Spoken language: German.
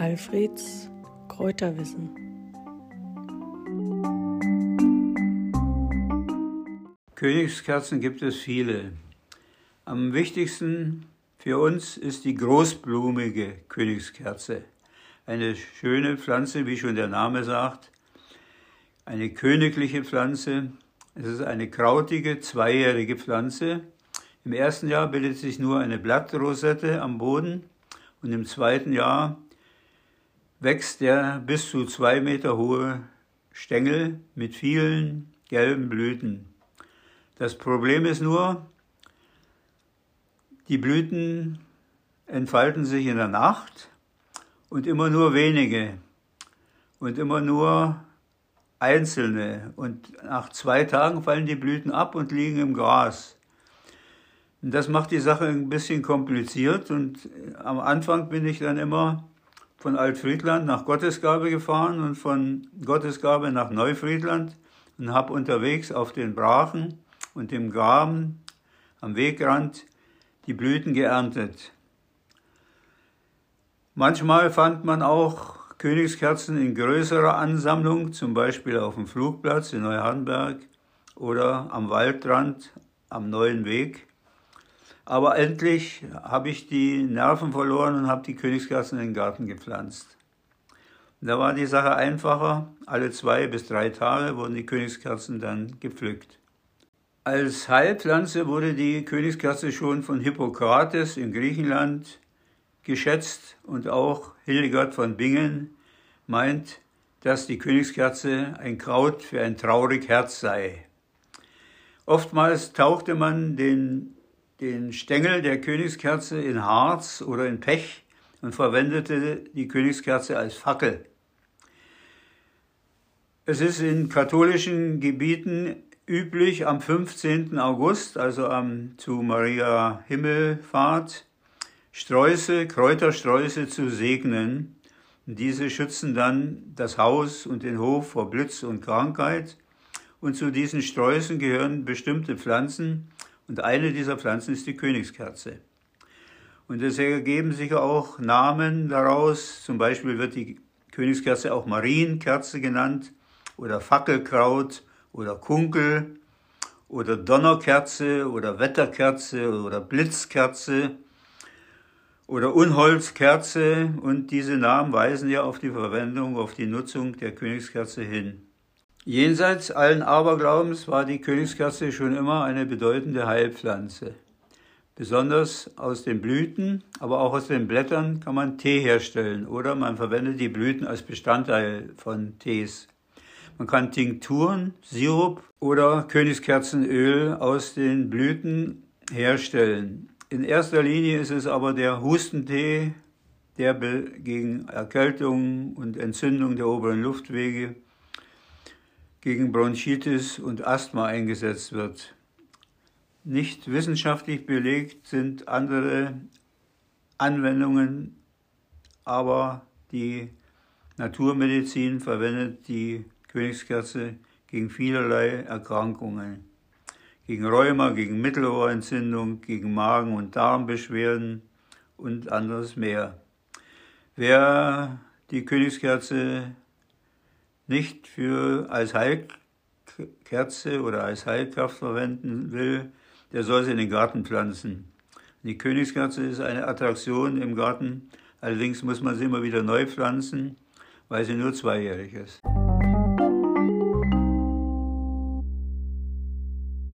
Alfreds Kräuterwissen. Königskerzen gibt es viele. Am wichtigsten für uns ist die großblumige Königskerze. Eine schöne Pflanze, wie schon der Name sagt. Eine königliche Pflanze. Es ist eine krautige, zweijährige Pflanze. Im ersten Jahr bildet sich nur eine Blattrosette am Boden und im zweiten Jahr wächst der bis zu zwei Meter hohe Stängel mit vielen gelben Blüten. Das Problem ist nur, die Blüten entfalten sich in der Nacht und immer nur wenige und immer nur einzelne. Und nach zwei Tagen fallen die Blüten ab und liegen im Gras. Und das macht die Sache ein bisschen kompliziert und am Anfang bin ich dann immer von Altfriedland nach Gottesgabe gefahren und von Gottesgabe nach Neufriedland und habe unterwegs auf den Brachen und dem Graben am Wegrand die Blüten geerntet. Manchmal fand man auch Königskerzen in größerer Ansammlung, zum Beispiel auf dem Flugplatz in Neuhardenberg oder am Waldrand am Neuen Weg. Aber endlich habe ich die Nerven verloren und habe die Königskerzen in den Garten gepflanzt. Da war die Sache einfacher. Alle zwei bis drei Tage wurden die Königskerzen dann gepflückt. Als Heilpflanze wurde die Königskerze schon von Hippokrates in Griechenland geschätzt und auch Hildegard von Bingen meint, dass die Königskerze ein Kraut für ein traurig Herz sei. Oftmals tauchte man den, den Stängel der Königskerze in Harz oder in Pech und verwendete die Königskerze als Fackel. Es ist in katholischen Gebieten üblich am 15. August, also am, zu Maria Himmelfahrt, Sträuße, Kräutersträuße zu segnen. Diese schützen dann das Haus und den Hof vor Blitz und Krankheit. Und zu diesen Sträußen gehören bestimmte Pflanzen. Und eine dieser Pflanzen ist die Königskerze. Und es ergeben sich auch Namen daraus. Zum Beispiel wird die Königskerze auch Marienkerze genannt oder Fackelkraut oder Kunkel oder Donnerkerze oder Wetterkerze oder Blitzkerze oder Unholzkerze und diese Namen weisen ja auf die Verwendung, auf die Nutzung der Königskerze hin. Jenseits allen Aberglaubens war die Königskerze schon immer eine bedeutende Heilpflanze. Besonders aus den Blüten, aber auch aus den Blättern kann man Tee herstellen oder man verwendet die Blüten als Bestandteil von Tees. Man kann Tinkturen, Sirup oder Königskerzenöl aus den Blüten herstellen. In erster Linie ist es aber der Hustentee, der gegen Erkältung und Entzündung der oberen Luftwege, gegen Bronchitis und Asthma eingesetzt wird. Nicht wissenschaftlich belegt sind andere Anwendungen, aber die Naturmedizin verwendet die Königskerze gegen vielerlei Erkrankungen, gegen Rheuma, gegen Mittelohrentzündung, gegen Magen- und Darmbeschwerden und anderes mehr. Wer die Königskerze nicht für als Heilkerze oder als Heilkraft verwenden will, der soll sie in den Garten pflanzen. Die Königskerze ist eine Attraktion im Garten, allerdings muss man sie immer wieder neu pflanzen, weil sie nur zweijährig ist.